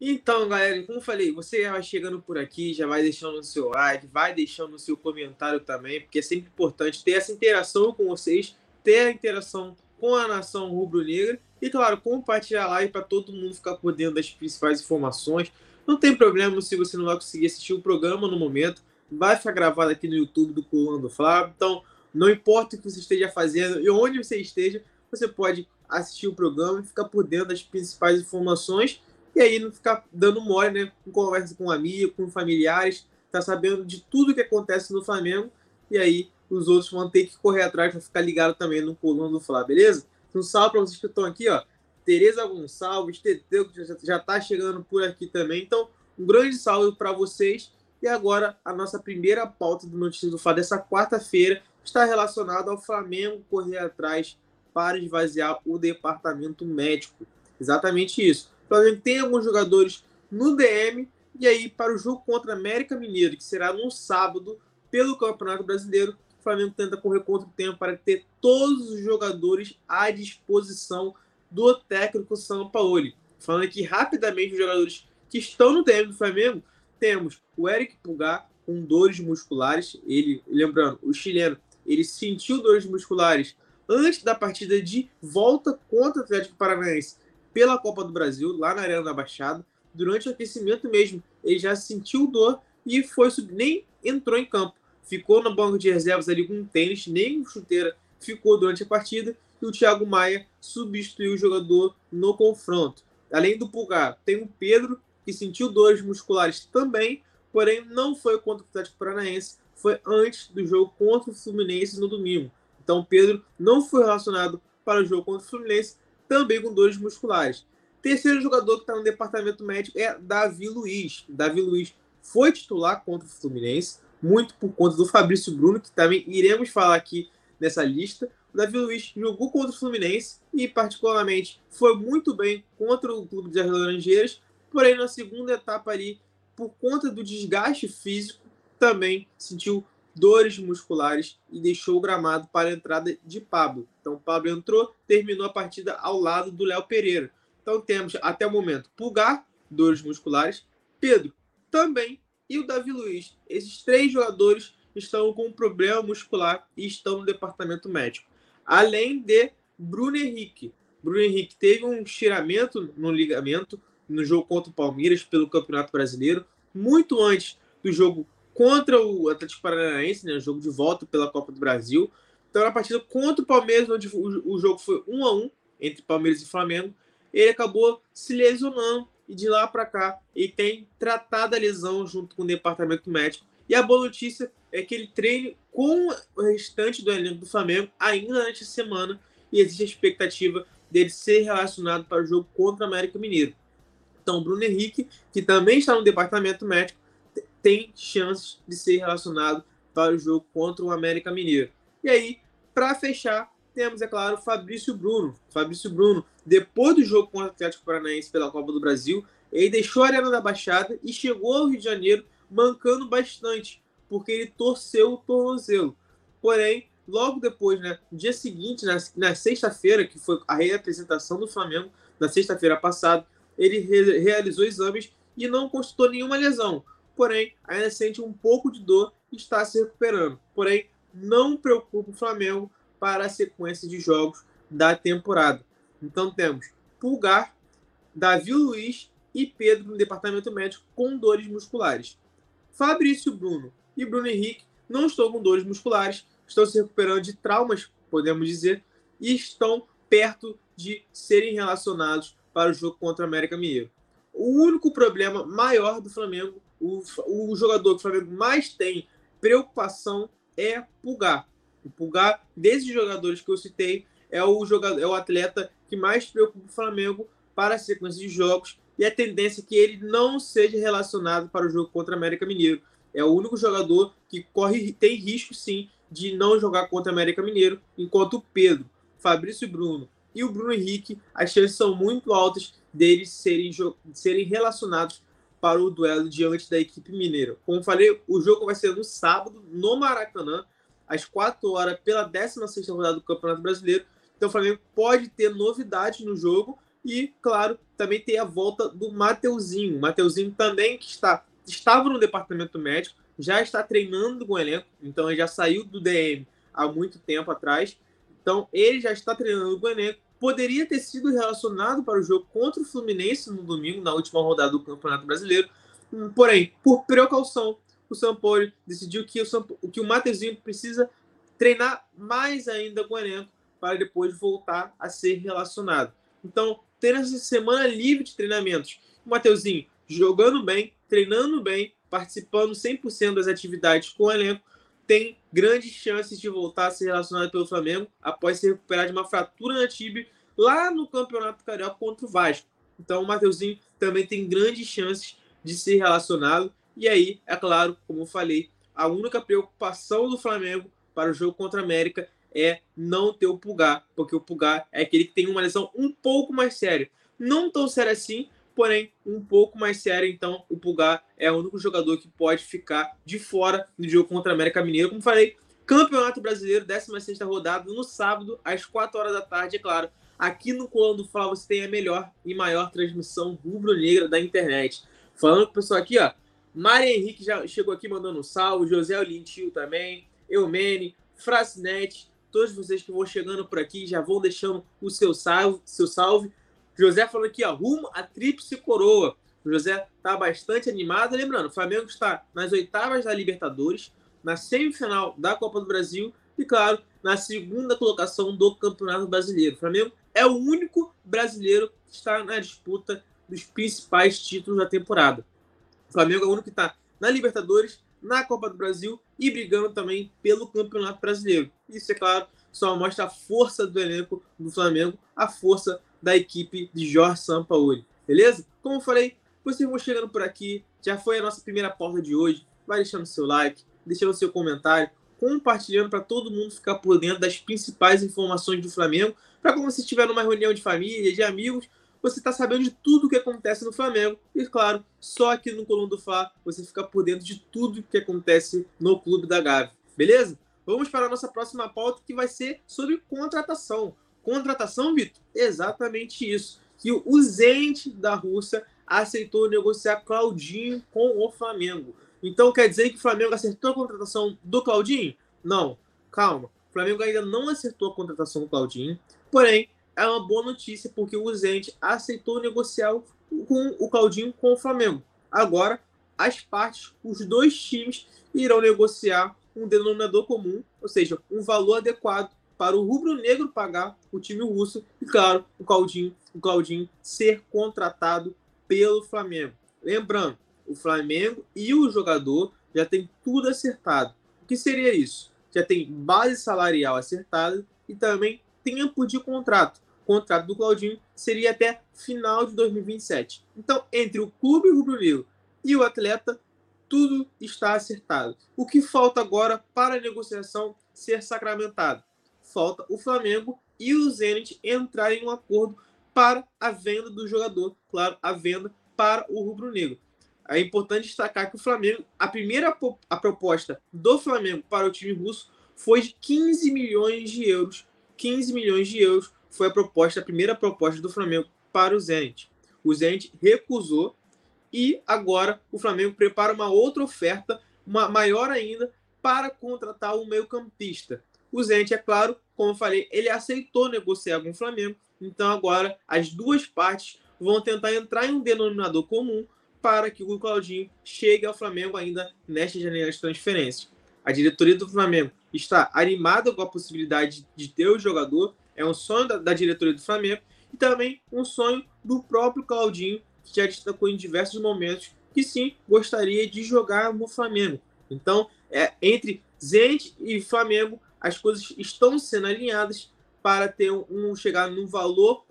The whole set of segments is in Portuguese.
Então, galera, como eu falei, você vai chegando por aqui, já vai deixando o seu like, vai deixando o seu comentário também, porque é sempre importante ter essa interação com vocês, ter a interação com a nação rubro-negra e, claro, compartilhar a live para todo mundo ficar por dentro das principais informações. Não tem problema se você não vai conseguir assistir o programa no momento, vai ficar gravado aqui no YouTube do Colando do Flávio. Então, não importa o que você esteja fazendo e onde você esteja, você pode assistir o programa e ficar por dentro das principais informações e aí não ficar dando mole, né? Conversa com amigos, com familiares, tá sabendo de tudo que acontece no Flamengo e aí os outros vão ter que correr atrás para ficar ligado também no coluna do Flá, beleza? Um salve para vocês que estão aqui, ó. Tereza Gonçalves, Teteu, que já está chegando por aqui também. Então, um grande salve para vocês. E agora, a nossa primeira pauta do Notícias do Flá dessa quarta-feira está relacionada ao Flamengo correr atrás para esvaziar o departamento médico. Exatamente isso. Flamengo tem alguns jogadores no DM e aí para o jogo contra América Mineiro, que será no sábado pelo Campeonato Brasileiro, o Flamengo tenta correr contra o tempo para ter todos os jogadores à disposição do técnico São Paulo. Falando aqui rapidamente os jogadores que estão no DM do Flamengo, temos o Eric Pulgar com dores musculares. Ele, lembrando, o chileno, ele sentiu dores musculares antes da partida de volta contra o Atlético Paranaense pela Copa do Brasil, lá na Arena da Baixada. Durante o aquecimento mesmo, ele já sentiu dor e foi nem entrou em campo. Ficou no banco de reservas ali com um tênis, nem chuteira ficou durante a partida. E o Thiago Maia substituiu o jogador no confronto. Além do Pulgar, tem o Pedro, que sentiu dores musculares também, porém não foi contra o Atlético Paranaense, foi antes do jogo contra o Fluminense no domingo. Então, Pedro não foi relacionado para o jogo contra o Fluminense, também com dores musculares. Terceiro jogador que está no departamento médico é Davi Luiz. Davi Luiz foi titular contra o Fluminense, muito por conta do Fabrício Bruno, que também iremos falar aqui nessa lista. O Davi Luiz jogou contra o Fluminense e, particularmente, foi muito bem contra o Clube das Laranjeiras, porém, na segunda etapa ali, por conta do desgaste físico, também sentiu dores musculares e deixou o gramado para a entrada de Pablo. Então, Pablo entrou, terminou a partida ao lado do Léo Pereira. Então, temos até o momento Pulgar, dores musculares, Pedro também e o Davi Luiz. Esses três jogadores estão com um problema muscular e estão no departamento médico. Além de Bruno Henrique. Bruno Henrique teve um estiramento no ligamento no jogo contra o Palmeiras pelo Campeonato Brasileiro, muito antes do jogo contra o Atlético Paranaense, né, jogo de volta pela Copa do Brasil. Então, na partida contra o Palmeiras, onde o, jogo foi 1 a 1 entre Palmeiras e Flamengo, ele acabou se lesionando e de lá para cá ele tem tratado a lesão junto com o departamento médico. E a boa notícia é que ele treine com o restante do elenco do Flamengo ainda nesta semana e existe a expectativa dele ser relacionado para o jogo contra o América Mineiro. Então, Bruno Henrique, que também está no departamento médico, tem chances de ser relacionado para o jogo contra o América Mineiro. E aí, para fechar, temos, é claro, Fabrício Bruno. Fabrício Bruno, depois do jogo contra o Atlético Paranaense pela Copa do Brasil, ele deixou a Arena da Baixada e chegou ao Rio de Janeiro mancando bastante, porque ele torceu o tornozelo. Porém, logo depois, né, no dia seguinte, na, na sexta-feira, que foi a reapresentação do Flamengo, na sexta-feira passada, ele re realizou exames e não constatou nenhuma lesão porém ainda sente um pouco de dor e está se recuperando. Porém, não preocupa o Flamengo para a sequência de jogos da temporada. Então temos Pulgar, Davi Luiz e Pedro no departamento médico com dores musculares. Fabrício Bruno e Bruno Henrique não estão com dores musculares, estão se recuperando de traumas, podemos dizer, e estão perto de serem relacionados para o jogo contra o América Mineiro. O único problema maior do Flamengo o, o jogador que o Flamengo mais tem preocupação é Pulgar. O Pulgar, desses jogadores que eu citei, é o jogador, é o atleta que mais preocupa o Flamengo para a sequência de jogos e a tendência é que ele não seja relacionado para o jogo contra o América Mineiro. É o único jogador que corre tem risco sim de não jogar contra o América Mineiro, enquanto o Pedro, Fabrício Bruno e o Bruno Henrique, as chances são muito altas deles serem, serem relacionados para o duelo diante da equipe mineira. Como falei, o jogo vai ser no sábado, no Maracanã, às 4 horas, pela 16 rodada do Campeonato Brasileiro. Então o Flamengo pode ter novidades no jogo, E, claro, também tem a volta do Mateuzinho. Mateuzinho também que está, estava no departamento médico, já está treinando com o elenco, então ele já saiu do DM há muito tempo atrás. Então ele já está treinando com o elenco. Poderia ter sido relacionado para o jogo contra o Fluminense no domingo, na última rodada do Campeonato Brasileiro. Porém, por precaução, o Paulo decidiu que o, São, que o Mateuzinho precisa treinar mais ainda com o elenco para depois voltar a ser relacionado. Então, ter essa semana livre de treinamentos, o Mateuzinho jogando bem, treinando bem, participando 100% das atividades com o elenco, tem grandes chances de voltar a ser relacionado pelo Flamengo após se recuperar de uma fratura na tibia lá no Campeonato Carioca contra o Vasco. Então, o Mateuzinho também tem grandes chances de ser relacionado. E aí, é claro, como eu falei, a única preocupação do Flamengo para o jogo contra a América é não ter o Pulgar, porque o Pulgar é aquele que tem uma lesão um pouco mais séria. Não tão séria assim, porém um pouco mais séria. Então, o Pulgar é o único jogador que pode ficar de fora do jogo contra a América Mineiro. Como falei, Campeonato Brasileiro, 16 rodada, no sábado, às 4 horas da tarde, é claro. Aqui no Colão do Fla você tem a melhor e maior transmissão rubro-negra da internet. Falando com o pessoal aqui, ó. Mari Henrique já chegou aqui mandando um salve, José Olintil também, Eumene, Frasnet, todos vocês que vão chegando por aqui já vão deixando o seu salve, seu salve. José falando aqui, ó, a tríplice coroa. O José está bastante animado. Lembrando, o Flamengo está nas oitavas da Libertadores, na semifinal da Copa do Brasil e, claro, na segunda colocação do Campeonato Brasileiro. O Flamengo é o único brasileiro que está na disputa dos principais títulos da temporada. O Flamengo é o único que está na Libertadores, na Copa do Brasil e brigando também pelo Campeonato Brasileiro. Isso, é claro, só mostra a força do elenco do Flamengo, a força da equipe de Jorge Sampaoli. Beleza? Como falei, vocês vão chegando por aqui. Já foi a nossa primeira porta de hoje. Vai deixando seu like, deixando seu comentário, compartilhando para todo mundo ficar por dentro das principais informações do Flamengo. Para quando você estiver numa reunião de família, de amigos, você está sabendo de tudo o que acontece no Flamengo. E, claro, só aqui no Coluna do Fla você fica por dentro de tudo que acontece no Clube da Gávea. Beleza? Vamos para a nossa próxima pauta, que vai ser sobre contratação. Contratação, Vitor? Exatamente isso. Que o Zenit da Rússia aceitou negociar Claudinho com o Flamengo. Então quer dizer que o Flamengo acertou a contratação do Claudinho? Não, calma. O Flamengo ainda não acertou a contratação do Claudinho, porém é uma boa notícia porque o Zenit aceitou negociar com o Claudinho com o Flamengo. Agora, as partes, os dois times irão negociar um denominador comum, ou seja, um valor adequado para o rubro-negro pagar o time russo e, claro, o Claudinho, o Claudinho ser contratado pelo Flamengo. Lembrando, o Flamengo e o jogador já tem tudo acertado. O que seria isso? Já tem base salarial acertada e também tempo de contrato contrato do Claudinho seria até final de 2027. Então, entre o clube rubro-negro e o atleta, tudo está acertado. O que falta agora para a negociação ser sacramentado? Falta o Flamengo e o Zenit entrarem em um acordo para a venda do jogador, claro, a venda para o rubro-negro. É importante destacar que o Flamengo, a primeira a proposta do Flamengo para o time russo foi de 15 milhões de euros. 15 milhões de euros foi a proposta, a primeira proposta do Flamengo para o Zenit. O Zenit recusou e agora o Flamengo prepara uma outra oferta, uma maior ainda, para contratar um meio-campista. O Zenit, é claro, como eu falei, ele aceitou negociar com o Flamengo, então agora as duas partes vão tentar entrar em um denominador comum para que o Claudinho chegue ao Flamengo ainda nesta janela de transferência. A diretoria do Flamengo está animada com a possibilidade de ter o jogador, é um sonho da, da diretoria do Flamengo e também um sonho do próprio Claudinho, que já destacou em diversos momentos que sim gostaria de jogar no Flamengo. Então, é, entre Zenit e Flamengo, as coisas estão sendo alinhadas para ter um, chegar num valor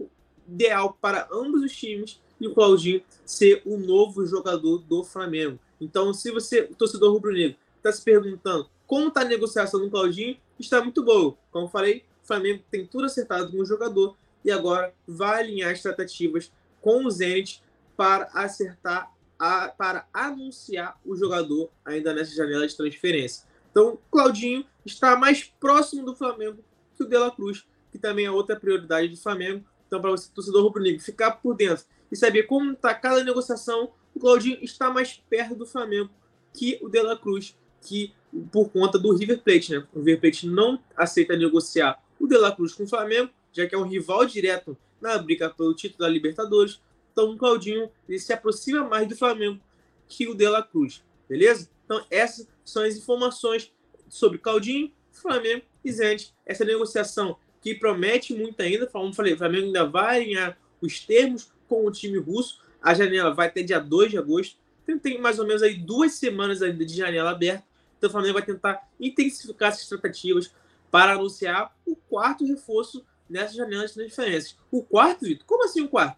ideal para ambos os times e o Claudinho ser o novo jogador do Flamengo. Então, se você, torcedor rubro-negro, está se perguntando como está a negociação do Claudinho, está muito boa. Como falei, Flamengo tem tudo acertado com o jogador e agora vai alinhar as tratativas com o Zenit para acertar, a, para anunciar o jogador ainda nessa janela de transferência. Então, Claudinho está mais próximo do Flamengo que o De La Cruz, que também é outra prioridade do Flamengo. Então, para você, torcedor rubro-negro, ficar por dentro e saber como está cada negociação, o Claudinho está mais perto do Flamengo que o De La Cruz, que por conta do River Plate, né? O River Plate não aceita negociar o De La Cruz com o Flamengo, já que é um rival direto na briga pelo título da Libertadores. Então, o Claudinho ele se aproxima mais do Flamengo que o De La Cruz, beleza? Então, essas são as informações sobre Claudinho, Flamengo e Zente. Essa negociação que promete muito ainda, como falei, o Flamengo ainda vai alinhar os termos com o time russo. A janela vai até dia 2 de agosto. Então, tem mais ou menos aí duas semanas ainda de janela aberta. Então, o Flamengo vai tentar intensificar essas tratativas para anunciar o quarto reforço nessa janela de transferências. O quarto, Vitor? Como assim o quarto?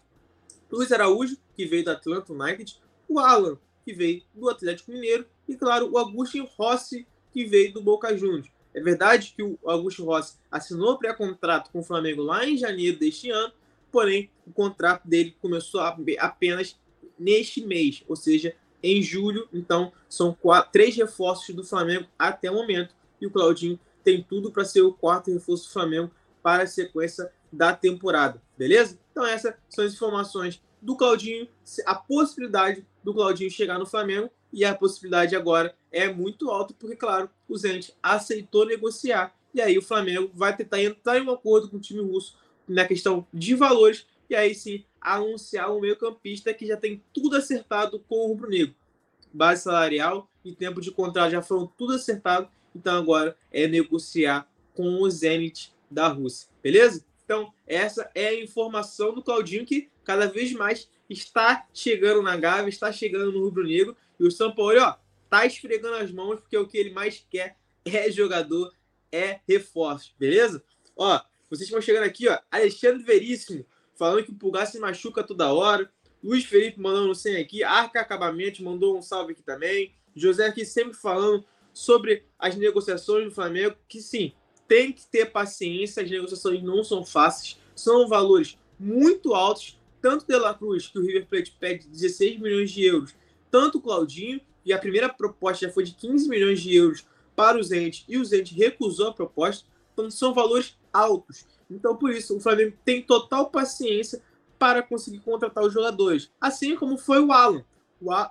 Luiz Araújo, que veio do Atlanta United, o Alan, que veio do Atlético Mineiro, e, claro, o Agustin Rossi, que veio do Boca Juniors. É verdade que o Augusto Rossi assinou pré-contrato com o Flamengo lá em janeiro deste ano, porém o contrato dele começou apenas neste mês, ou seja, em julho. Então são quatro, três reforços do Flamengo até o momento e o Claudinho tem tudo para ser o quarto reforço do Flamengo para a sequência da temporada, beleza? Então essas são as informações do Claudinho, a possibilidade do Claudinho chegar no Flamengo e a possibilidade agora é muito alta, porque, claro, o Zenit aceitou negociar. E aí o Flamengo vai tentar entrar em um acordo com o time russo na questão de valores e aí sim anunciar o meio-campista que já tem tudo acertado com o Rubro Negro. Base salarial e tempo de contrato já foram tudo acertado, então agora é negociar com o Zenit da Rússia, beleza? Então, essa é a informação do Claudinho que cada vez mais está chegando na Gávea, está chegando no Rubro Negro e o São Paulo, ó, tá esfregando as mãos, porque o que ele mais quer é jogador, é reforço, beleza? Ó, vocês estão chegando aqui, ó, Alexandre Veríssimo, falando que o Pulgar se machuca toda hora. Luiz Felipe mandando um 100 aqui. Arca Acabamento mandou um salve aqui também. José aqui sempre falando sobre as negociações do Flamengo, que sim, tem que ter paciência, as negociações não são fáceis, são valores muito altos, tanto De La Cruz, que o River Plate pede 16 milhões de euros, tanto o Claudinho, e a primeira proposta já foi de 15 milhões de euros para o Zente, e o Zente recusou a proposta, então são valores altos. Então, por isso, o Flamengo tem total paciência para conseguir contratar os jogadores. Assim como foi o Alan.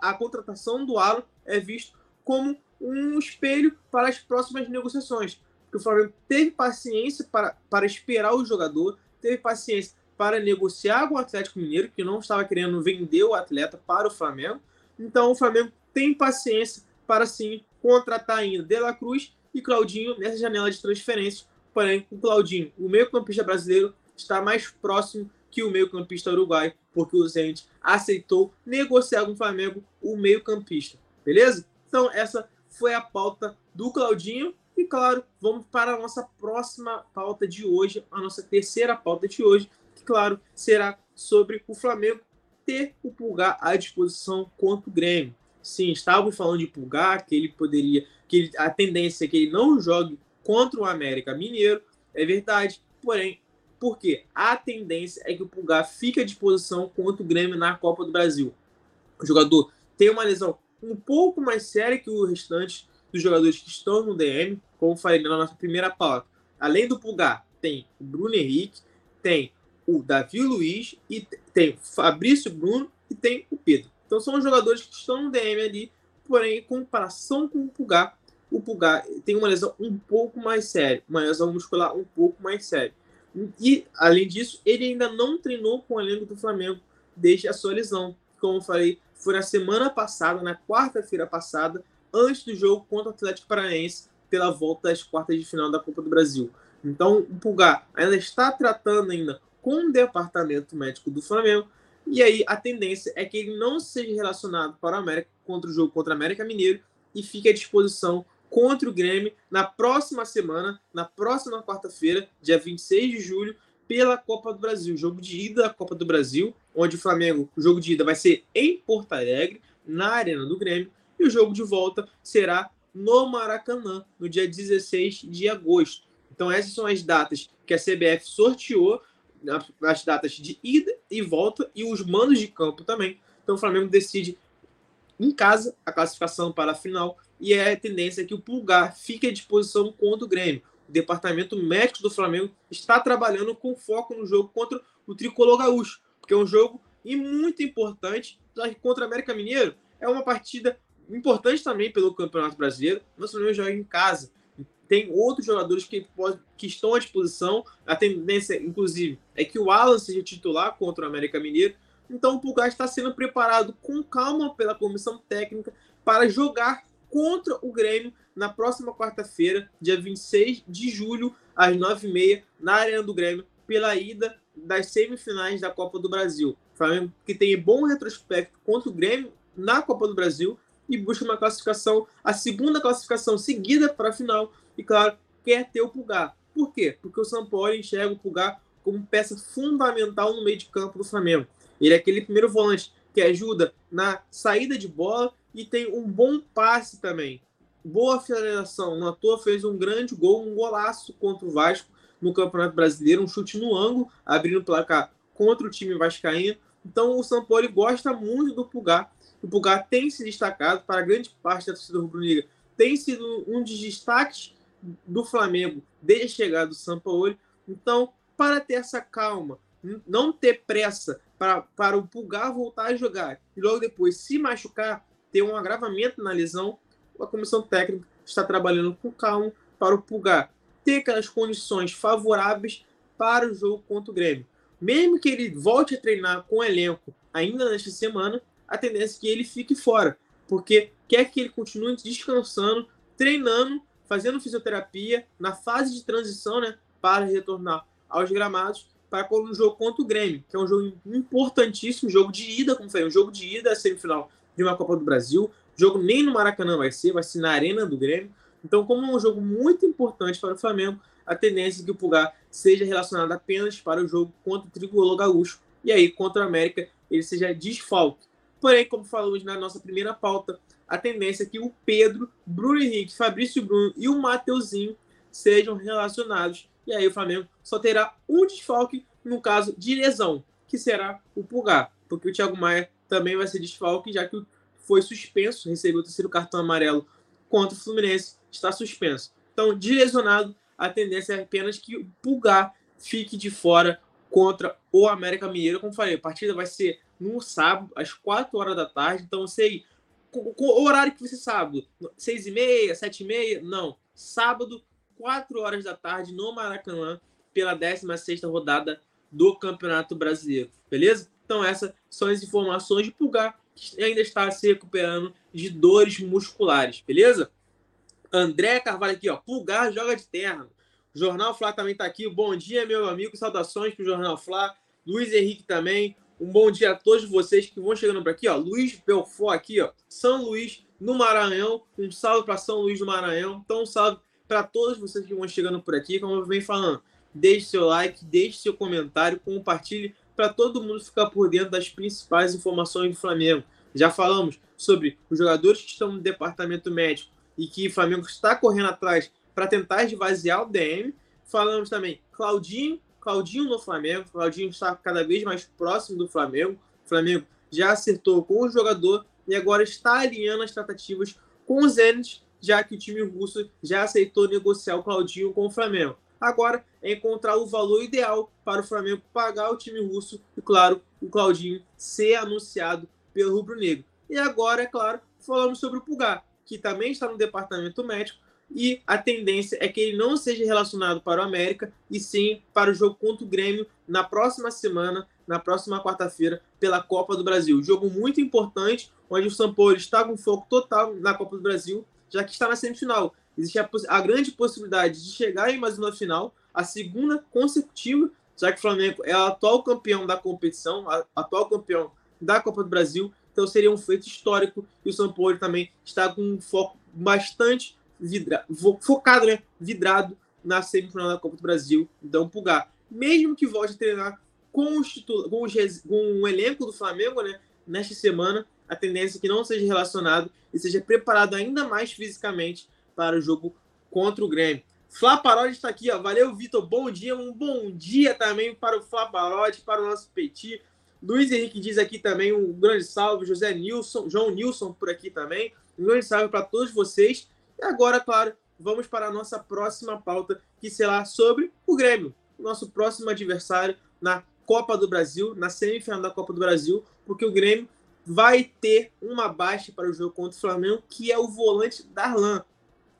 A contratação do Alan é visto como um espelho para as próximas negociações. Porque o Flamengo teve paciência para, para esperar o jogador, teve paciência para negociar com o Atlético Mineiro, que não estava querendo vender o atleta para o Flamengo. Então o Flamengo tem paciência para sim contratar ainda De La Cruz e Claudinho nessa janela de transferência. Porém, o Claudinho, o meio-campista brasileiro, está mais próximo que o meio-campista uruguai, porque o Zente aceitou negociar com o Flamengo o meio-campista. Beleza? Então, essa foi a pauta do Claudinho. E claro, vamos para a nossa próxima pauta de hoje, a nossa terceira pauta de hoje, claro, será sobre o Flamengo ter o Pulgar à disposição contra o Grêmio. Sim, estávamos falando de Pulgar, que ele poderia, que ele, a tendência é que ele não jogue contra o América Mineiro, é verdade. Porém, por quê? A tendência é que o Pulgar fique à disposição contra o Grêmio na Copa do Brasil. O jogador tem uma lesão um pouco mais séria que o restante dos jogadores que estão no DM, como falei na nossa primeira pauta. Além do Pulgar, tem o Bruno Henrique, tem o Davi Luiz, e tem Fabrício Bruno e tem o Pedro. Então são jogadores que estão no DM ali, porém, em comparação com o Pulgar, o Pulgar tem uma lesão um pouco mais séria, uma lesão muscular um pouco mais séria. E, além disso, ele ainda não treinou com o elenco do Flamengo desde a sua lesão. Como eu falei, foi na semana passada, na quarta-feira passada, antes do jogo contra o Atlético Paranaense, pela volta às quartas de final da Copa do Brasil. Então, o Pulgar ainda está tratando ainda com o departamento médico do Flamengo, e aí a tendência é que ele não seja relacionado para o América contra o jogo contra o América Mineiro e fique à disposição contra o Grêmio na próxima semana, na próxima quarta-feira, dia 26 de julho, pela Copa do Brasil. Jogo de ida da Copa do Brasil, onde o Flamengo, o jogo de ida vai ser em Porto Alegre, na Arena do Grêmio, e o jogo de volta será no Maracanã, no dia 16 de agosto. Então, essas são as datas que a CBF sorteou, as datas de ida e volta, e os mandos de campo também. Então, o Flamengo decide em casa a classificação para a final e é a tendência que o Pulgar fique à disposição contra o Grêmio. O departamento médico do Flamengo está trabalhando com foco no jogo contra o tricolor gaúcho, porque é um jogo e muito importante, contra o América Mineiro é uma partida importante também pelo Campeonato Brasileiro, mas o Flamengo joga em casa. Tem outros jogadores que, que estão à disposição. A tendência, inclusive, é que o Alan seja titular contra o América Mineiro. Então o Pulgar está sendo preparado com calma pela comissão técnica para jogar contra o Grêmio na próxima quarta-feira, dia 26 de julho, às 9h30, na Arena do Grêmio, pela ida das semifinais da Copa do Brasil. Flamengo que tem bom retrospecto contra o Grêmio na Copa do Brasil e busca uma classificação, a segunda classificação seguida para a final, e claro, quer ter o Pulgar. Por quê? Porque o São Paulo enxerga o Pulgar como peça fundamental no meio de campo do Flamengo. Ele é aquele primeiro volante que ajuda na saída de bola e tem um bom passe também. Boa finalização. No toa fez um grande gol, um golaço contra o Vasco no Campeonato Brasileiro, um chute no ângulo, abrindo o placar contra o time vascaíno. Então o Paulo gosta muito do Pulgar. O Pulgar tem se destacado para grande parte da torcida rubro-negra. Tem sido um dos destaques do Flamengo desde a chegada do São Paulo. Então, para ter essa calma, não ter pressa para, para o Pulgar voltar a jogar e logo depois se machucar, ter um agravamento na lesão, a comissão técnica está trabalhando com calma para o Pulgar ter aquelas condições favoráveis para o jogo contra o Grêmio. Mesmo que ele volte a treinar com o elenco ainda nesta semana, a tendência é que ele fique fora, porque quer que ele continue descansando, treinando, fazendo fisioterapia na fase de transição, né, para retornar aos gramados para o jogo contra o Grêmio, que é um jogo importantíssimo, jogo de ida, como foi, um jogo de ida semifinal de uma Copa do Brasil. Jogo nem no Maracanã vai ser, vai ser na Arena do Grêmio. Então, como é um jogo muito importante para o Flamengo, a tendência é que o Pulgar seja relacionado apenas para o jogo contra o Tricolor Gaúcho e aí contra o América ele seja desfalque. Porém, como falamos na nossa primeira pauta, a tendência é que o Pedro, Bruno Henrique, Fabrício Bruno e o Mateuzinho sejam relacionados. E aí o Flamengo só terá um desfalque no caso de lesão, que será o Pulgar, porque o Thiago Maia também vai ser desfalque, já que foi suspenso, recebeu o terceiro cartão amarelo contra o Fluminense, está suspenso. Então, de lesionado, a tendência é apenas que o Pulgar fique de fora contra o América Mineiro. Como falei, a partida vai ser no sábado, às 4 horas da tarde. Então, sei o horário que você sábado, 6 e meia, 7 e meia, não. Sábado, 4 horas da tarde, no Maracanã, pela 16 rodada do Campeonato Brasileiro. Beleza? Então, essas são as informações de Pulgar, que ainda está se recuperando de dores musculares. Beleza? André Carvalho aqui, ó. Pulgar joga de terno. Jornal Fla também está aqui. Bom dia, meu amigo. Saudações para o Jornal Fla. Luiz Henrique também. Um bom dia a todos vocês que vão chegando por aqui, ó. Luiz Belfort aqui, ó. São Luís, no Maranhão. Um salve para São Luís do Maranhão. Então, um salve para todos vocês que vão chegando por aqui. Como eu venho falando, deixe seu like, deixe seu comentário, compartilhe para todo mundo ficar por dentro das principais informações do Flamengo. Já falamos sobre os jogadores que estão no departamento médico e que o Flamengo está correndo atrás para tentar esvaziar o DM. Falamos também Claudinho, Claudinho no Flamengo. Claudinho está cada vez mais próximo do Flamengo. O Flamengo já acertou com o jogador e agora está alinhando as tratativas com o Zenit, já que o time russo já aceitou negociar o Claudinho com o Flamengo. Agora é encontrar o valor ideal para o Flamengo pagar o time russo e, claro, o Claudinho ser anunciado pelo Rubro Negro. E agora, é claro, falamos sobre o Pulgar, que também está no departamento médico, e a tendência é que ele não seja relacionado para o América, e sim para o jogo contra o Grêmio na próxima semana, na próxima quarta-feira, pela Copa do Brasil. Jogo muito importante, onde o São Paulo está com foco total na Copa do Brasil, já que está na semifinal. Existe a, a grande possibilidade de chegar em mais uma final, a segunda consecutiva, já que o Flamengo é o atual campeão da competição, a, atual campeão da Copa do Brasil, então seria um feito histórico e o São Paulo também está com um foco bastante vidra, focado, né, vidrado na semifinal da Copa do Brasil. Então, Pulgar, mesmo que volte a treinar com, os com, os, com o elenco do Flamengo, né, nesta semana, a tendência é que não seja relacionado e seja preparado ainda mais fisicamente para o jogo contra o Grêmio. Flá Parodi está aqui, ó. Valeu, Vitor. Bom dia. Um bom dia também para o Flá Parodi, para o nosso Petit. Luiz Henrique diz aqui também um grande salve. José Nilson, João Nilson por aqui também. Um grande salve para todos vocês. E agora, claro, vamos para a nossa próxima pauta, que será sobre o Grêmio, nosso próximo adversário na Copa do Brasil, na semifinal da Copa do Brasil, porque o Grêmio vai ter uma baixa para o jogo contra o Flamengo, que é o volante Darlan.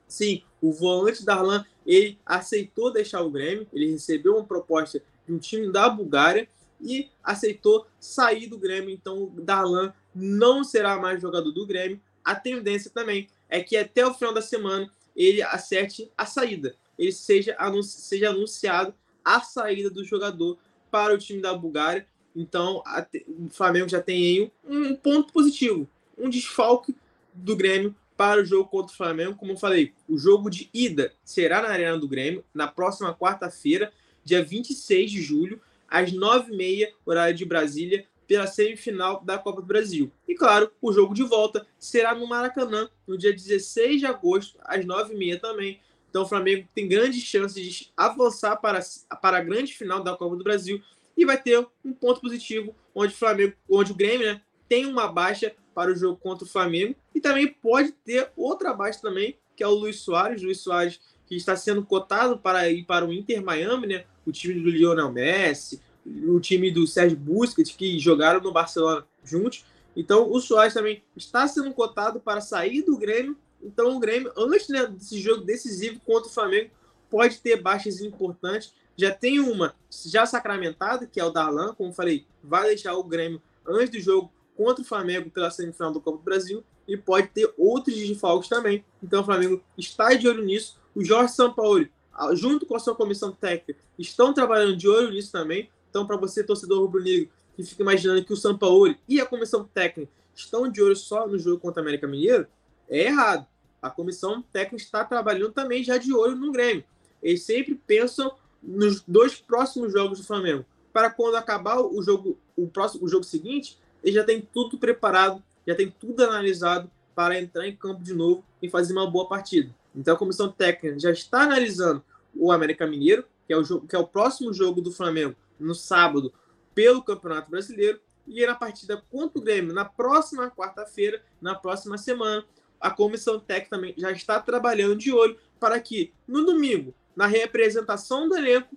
Sim, o volante Darlan, ele aceitou deixar o Grêmio, ele recebeu uma proposta de um time da Bulgária e aceitou sair do Grêmio, então o Darlan não será mais jogador do Grêmio. A tendência também é que até o final da semana ele acerte a saída, ele seja, seja anunciado a saída do jogador para o time da Bulgária. Então, o Flamengo já tem um ponto positivo, um desfalque do Grêmio para o jogo contra o Flamengo. Como eu falei, o jogo de ida será na Arena do Grêmio, na próxima quarta-feira, dia 26 de julho, às 9h30, horário de Brasília, pela semifinal da Copa do Brasil. E claro, o jogo de volta será no Maracanã, no dia 16 de agosto, às 9h30 também. Então o Flamengo tem grandes chances de avançar para, para a grande final da Copa do Brasil e vai ter um ponto positivo onde o Flamengo, onde o Grêmio, né, tem uma baixa para o jogo contra o Flamengo e também pode ter outra baixa também, que é o Luiz Soares, Luiz Soares que está sendo cotado para ir para o Inter Miami, né, o time do Lionel Messi, o time do Sérgio Busquets que jogaram no Barcelona juntos. Então o Soares também está sendo cotado para sair do Grêmio então o Grêmio, antes né, desse jogo decisivo contra o Flamengo, pode ter baixas importantes. Já tem uma já sacramentada, que é o Darlan, como falei, vai deixar o Grêmio antes do jogo contra o Flamengo pela semifinal do Copa do Brasil e pode ter outros desfalques também. Então o Flamengo está de olho nisso. O Jorge Sampaoli, junto com a sua comissão técnica, estão trabalhando de olho nisso também. Então, para você, torcedor rubro-negro, que fica imaginando que o Sampaoli e a comissão técnica estão de olho só no jogo contra o América Mineiro, é errado a comissão técnica está trabalhando também já de olho no Grêmio. Eles sempre pensam nos dois próximos jogos do Flamengo. Para quando acabar o jogo, o próximo o jogo seguinte, eles já tem tudo preparado, já tem tudo analisado para entrar em campo de novo e fazer uma boa partida. Então a comissão técnica já está analisando o América Mineiro, que é o, jogo, que é o próximo jogo do Flamengo no sábado pelo Campeonato Brasileiro, e na partida contra o Grêmio na próxima quarta-feira, na próxima semana, a comissão técnica também já está trabalhando de olho para que no domingo, na representação do elenco,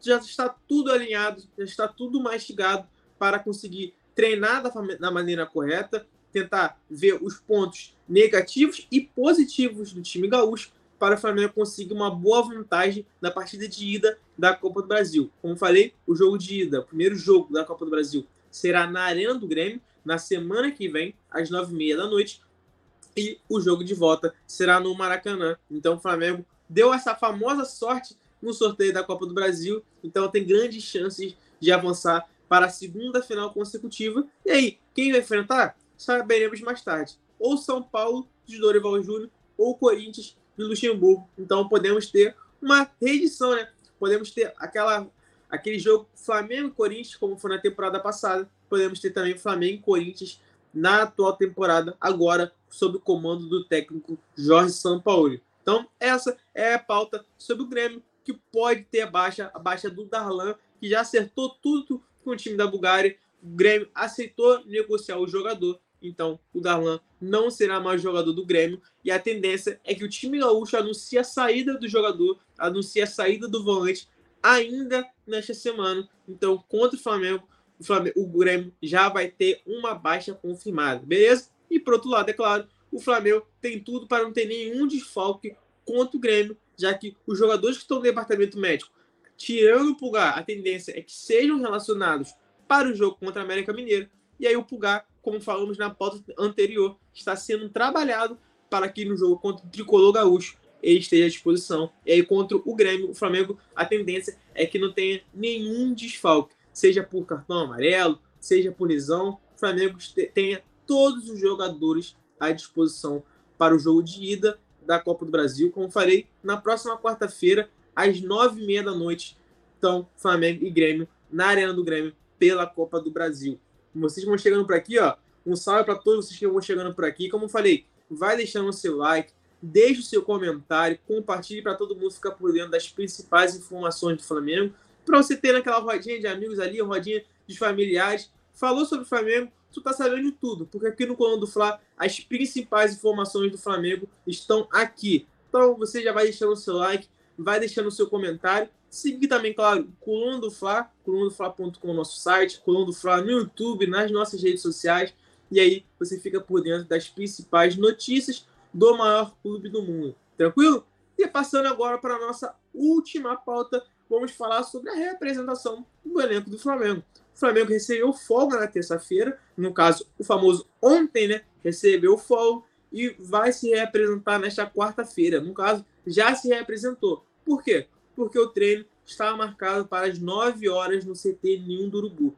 já está tudo alinhado, já está tudo mastigado para conseguir treinar da, da maneira correta, tentar ver os pontos negativos e positivos do time gaúcho para o Flamengo conseguir uma boa vantagem na partida de ida da Copa do Brasil. Como falei, o jogo de ida, o primeiro jogo da Copa do Brasil, será na Arena do Grêmio, na semana que vem, às nove e meia da noite e o jogo de volta será no Maracanã. Então o Flamengo deu essa famosa sorte no sorteio da Copa do Brasil, então tem grandes chances de avançar para a segunda final consecutiva. E aí, quem vai enfrentar? Saberemos mais tarde. Ou São Paulo de Dorival Júnior ou Corinthians de Luxemburgo. Então podemos ter uma reedição, né? Podemos ter aquela aquele jogo Flamengo Corinthians como foi na temporada passada. Podemos ter também Flamengo e Corinthians na atual temporada, agora sob o comando do técnico Jorge Sampaoli. Então, essa é a pauta sobre o Grêmio, que pode ter a baixa, a baixa do Darlan, que já acertou tudo com o time da Bulgária. O Grêmio aceitou negociar o jogador, então o Darlan não será mais jogador do Grêmio. E a tendência é que o time gaúcho anuncie a saída do jogador, anuncie a saída do volante ainda nesta semana. Então, contra o Flamengo, o, Flamengo, o Grêmio já vai ter uma baixa confirmada, beleza? E por outro lado, é claro, o Flamengo tem tudo para não ter nenhum desfalque contra o Grêmio, já que os jogadores que estão no departamento médico, tirando o Pulgar, a tendência é que sejam relacionados para o jogo contra a América Mineiro. E aí o Pulgar, como falamos na pauta anterior, está sendo trabalhado para que no jogo contra o Tricolor Gaúcho ele esteja à disposição. E aí contra o Grêmio, o Flamengo, a tendência é que não tenha nenhum desfalque seja por cartão amarelo, seja por lesão, o Flamengo tenha todos os jogadores à disposição para o jogo de ida da Copa do Brasil. Como falei, na próxima quarta-feira, às nove e meia da noite, então Flamengo e Grêmio na Arena do Grêmio pela Copa do Brasil. Vocês vão chegando por aqui, ó. Um salve para todos vocês que vão chegando por aqui. Como falei, vai deixando o seu like, deixe o seu comentário, compartilhe para todo mundo ficar por dentro das principais informações do Flamengo para você ter aquela rodinha de amigos ali, rodinha de familiares. Falou sobre o Flamengo, tu tá sabendo de tudo, porque aqui no Coluna do Fla, as principais informações do Flamengo estão aqui. Então você já vai deixando o seu like, vai deixando o seu comentário Seguir também, claro, Coluna do Fla, colunadofla.com, nosso site, Coluna do Fla no YouTube, nas nossas redes sociais. E aí você fica por dentro das principais notícias do maior clube do mundo. Tranquilo? E passando agora para a nossa última pauta, vamos falar sobre a representação do elenco do Flamengo. O Flamengo recebeu folga na terça-feira, no caso, o famoso ontem, né? Recebeu folga e vai se representar nesta quarta-feira. No caso, já se representou. Por quê? Porque o treino estava marcado para as 9 horas no CT Ninho do Urubu.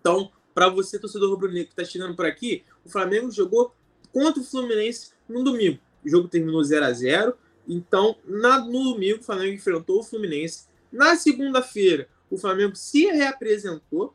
Então, para você, torcedor rubro-negro que está chegando por aqui, o Flamengo jogou contra o Fluminense no domingo. O jogo terminou 0 a 0 Então, na, no domingo, o Flamengo enfrentou o Fluminense. Na segunda-feira, o Flamengo se reapresentou,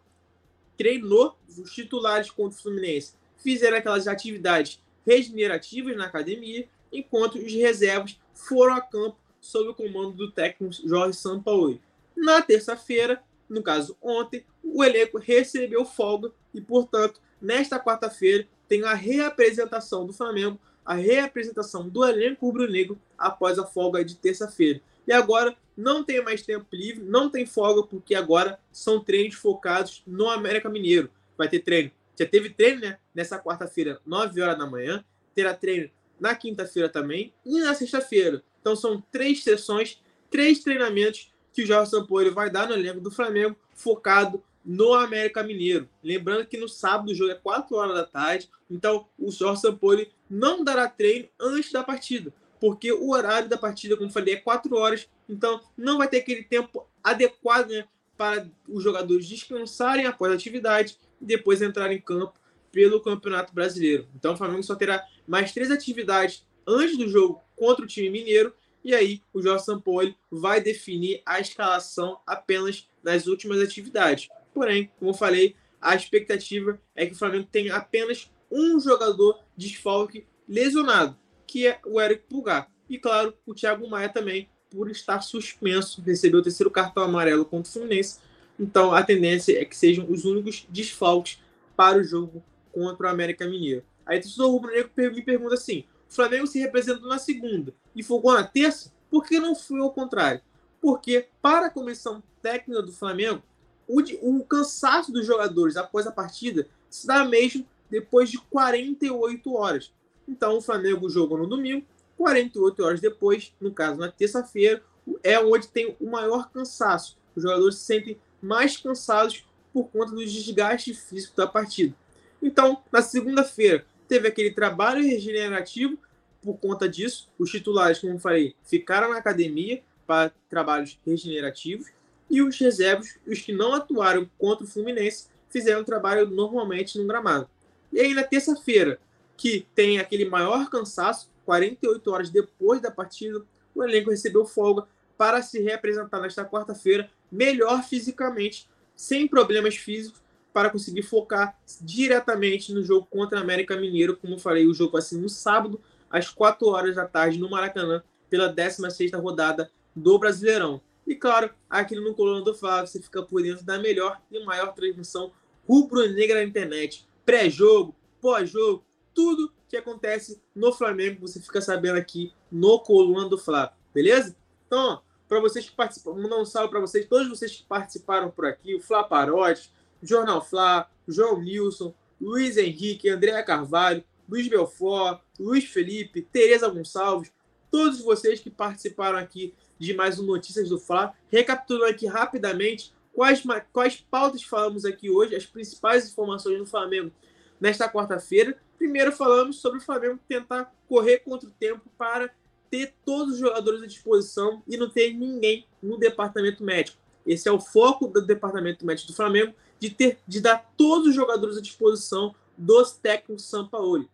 treinou os titulares contra o Fluminense, fizeram aquelas atividades regenerativas na academia, enquanto os reservas foram a campo sob o comando do técnico Jorge Sampaoli. Na terça-feira, no caso ontem, o elenco recebeu folga e, portanto, nesta quarta-feira tem a reapresentação do Flamengo, a reapresentação do elenco rubro-negro após a folga de terça-feira. E agora não tem mais tempo livre, não tem folga, porque agora são treinos focados no América Mineiro. Vai ter treino. Já teve treino né, nessa quarta-feira, 9 horas da manhã. Terá treino na quinta-feira também e na sexta-feira. Então são três sessões, três treinamentos que o Jorge Sampaoli vai dar no elenco do Flamengo, focado no América Mineiro. Lembrando que no sábado o jogo é 4 horas da tarde, então o Jorge Sampaoli não dará treino antes da partida, porque o horário da partida, como falei, é 4 horas, então não vai ter aquele tempo adequado né, para os jogadores descansarem após a atividade e depois entrar em campo pelo Campeonato Brasileiro. Então o Flamengo só terá mais três atividades antes do jogo contra o time mineiro. E aí o Jorge Sampaoli vai definir a escalação apenas nas últimas atividades. Porém, como eu falei, a expectativa é que o Flamengo tenha apenas um jogador desfalque lesionado, que é o Eric Pulgar. E claro, o Thiago Maia também, por estar suspenso, recebeu o terceiro cartão amarelo contra o Fluminense. Então a tendência é que sejam os únicos desfalques para o jogo contra o América Mineiro. Aí o rubro-negro me pergunta assim: o Flamengo se representou na segunda e fogou na terça, por que não foi ao contrário? Porque, para a comissão técnica do Flamengo, o, o cansaço dos jogadores após a partida se dá mesmo depois de 48 horas. Então, o Flamengo jogou no domingo, 48 horas depois, no caso na terça-feira, é onde tem o maior cansaço. Os jogadores se sentem mais cansados por conta do desgaste físico da partida. Então, na segunda-feira, teve aquele trabalho regenerativo por conta disso. Os titulares, como eu falei, ficaram na academia para trabalhos regenerativos e os reservas, os que não atuaram contra o Fluminense, fizeram trabalho normalmente no gramado. E aí na terça-feira, que tem aquele maior cansaço, 48 horas depois da partida, o elenco recebeu folga para se reapresentar nesta quarta-feira melhor fisicamente, sem problemas físicos para conseguir focar diretamente no jogo contra o América Mineiro. Como eu falei, o jogo vai ser no sábado, às 4 horas da tarde, no Maracanã, pela 16 rodada do Brasileirão. E claro, aqui no Coluna do Flávio, você fica por dentro da melhor e maior transmissão rubro-negra na internet. Pré-jogo, pós-jogo, tudo que acontece no Flamengo, você fica sabendo aqui no Coluna do Flávio, beleza? Então, para vocês que participam, mandar um salve para vocês, todos vocês que participaram por aqui, o Flá Parote, Jornal Flá, João Nilson, Luiz Henrique, André Carvalho, Luiz Belfort, Luiz Felipe, Tereza Gonçalves, todos vocês que participaram aqui de mais um Notícias do Fla. Recapitulando aqui rapidamente quais, quais pautas falamos aqui hoje, as principais informações do Flamengo nesta quarta-feira. Primeiro falamos sobre o Flamengo tentar correr contra o tempo para ter todos os jogadores à disposição e não ter ninguém no departamento médico. Esse é o foco do departamento médico do Flamengo de ter de dar todos os jogadores à disposição dos técnicos Sampaoli.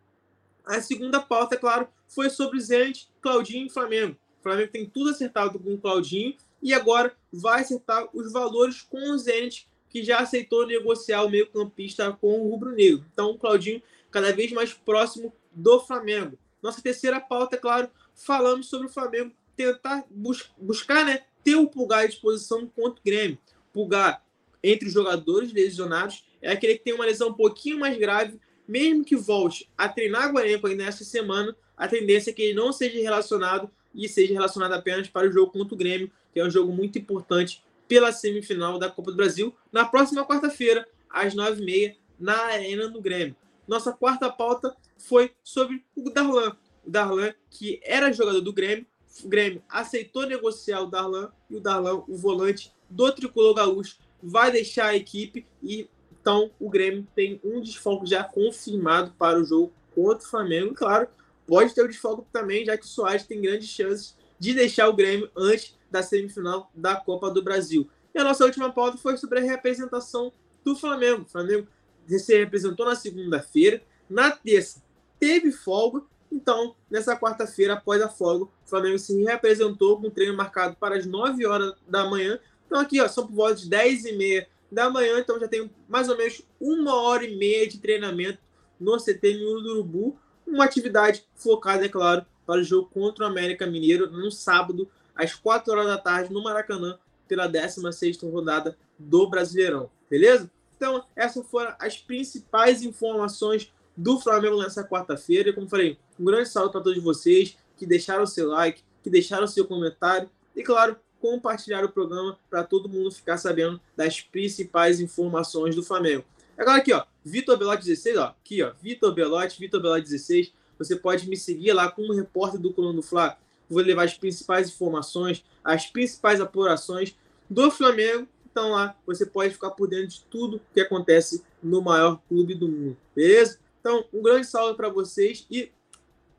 A segunda pauta, é claro, foi sobre Zenit, Claudinho e Flamengo. O Flamengo tem tudo acertado com o Claudinho e agora vai acertar os valores com o Zenit, que já aceitou negociar o meio-campista com o Rubro Negro. Então, o Claudinho cada vez mais próximo do Flamengo. Nossa terceira pauta, é claro, falamos sobre o Flamengo tentar bus buscar né, ter o Pulgar à disposição contra o Grêmio. Pulgar entre os jogadores lesionados é aquele que tem uma lesão um pouquinho mais grave, mesmo que volte a treinar o elenco ainda nessa semana, a tendência é que ele não seja relacionado e seja relacionado apenas para o jogo contra o Grêmio, que é um jogo muito importante pela semifinal da Copa do Brasil, na próxima quarta-feira, às 9h30, na Arena do Grêmio. Nossa quarta pauta foi sobre o Darlan. O Darlan, que era jogador do Grêmio, o Grêmio aceitou negociar o Darlan e o Darlan, o volante do Tricolor Gaúcho, vai deixar a equipe e então o Grêmio tem um desfalque já confirmado para o jogo contra o Flamengo. Claro, pode ter o desfalque também, já que o Soares tem grandes chances de deixar o Grêmio antes da semifinal da Copa do Brasil. E a nossa última pauta foi sobre a representação do Flamengo. O Flamengo se representou na segunda-feira, na terça teve folga, então nessa quarta-feira, após a folga, o Flamengo se representou com um treino marcado para as 9 horas da manhã. Então aqui, ó, são por volta de 10 e meia da manhã, então já tem mais ou menos uma hora e meia de treinamento no CT do Urubu, uma atividade focada, é claro, para o jogo contra o América Mineiro no sábado, às 4 horas da tarde, no Maracanã, pela 16ª rodada do Brasileirão, beleza? Então, essas foram as principais informações do Flamengo nessa quarta-feira. Como falei, um grande salve para todos vocês que deixaram seu like, que deixaram seu comentário e, claro, compartilhar o programa para todo mundo ficar sabendo das principais informações do Flamengo. Agora aqui, ó, Vitor Belotti 16, ó, aqui, ó, Vitor Belotti, Vitor Belotti 16, você pode me seguir lá como repórter do Coluna do Fla. Vou levar as principais informações, as principais apurações do Flamengo. Então lá você pode ficar por dentro de tudo que acontece no maior clube do mundo, beleza? Então, um grande salve para vocês e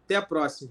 até a próxima.